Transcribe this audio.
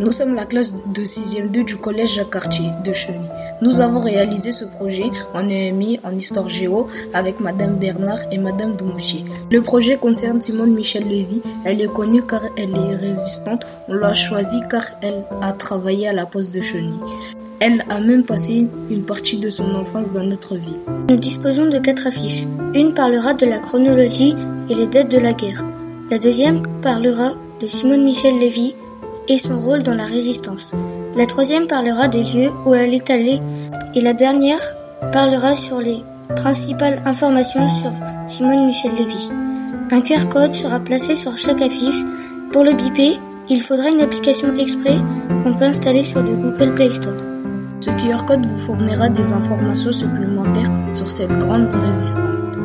Nous sommes la classe de 6e 2 du collège Jacques Cartier de Cheny. Nous avons réalisé ce projet en EMI, en histoire géo, avec Madame Bernard et Madame Doumouchier. Le projet concerne Simone Michel Lévy. Elle est connue car elle est résistante. On l'a choisie car elle a travaillé à la poste de Cheny. Elle a même passé une partie de son enfance dans notre ville. Nous disposons de quatre affiches. Une parlera de la chronologie et les dettes de la guerre. La deuxième parlera de Simone Michel Lévy et son rôle dans la résistance. La troisième parlera des lieux où elle est allée et la dernière parlera sur les principales informations sur Simone Michel Lévy. Un QR code sera placé sur chaque affiche. Pour le biper, il faudra une application exprès qu'on peut installer sur le Google Play Store. Ce QR code vous fournira des informations supplémentaires sur cette grande résistance.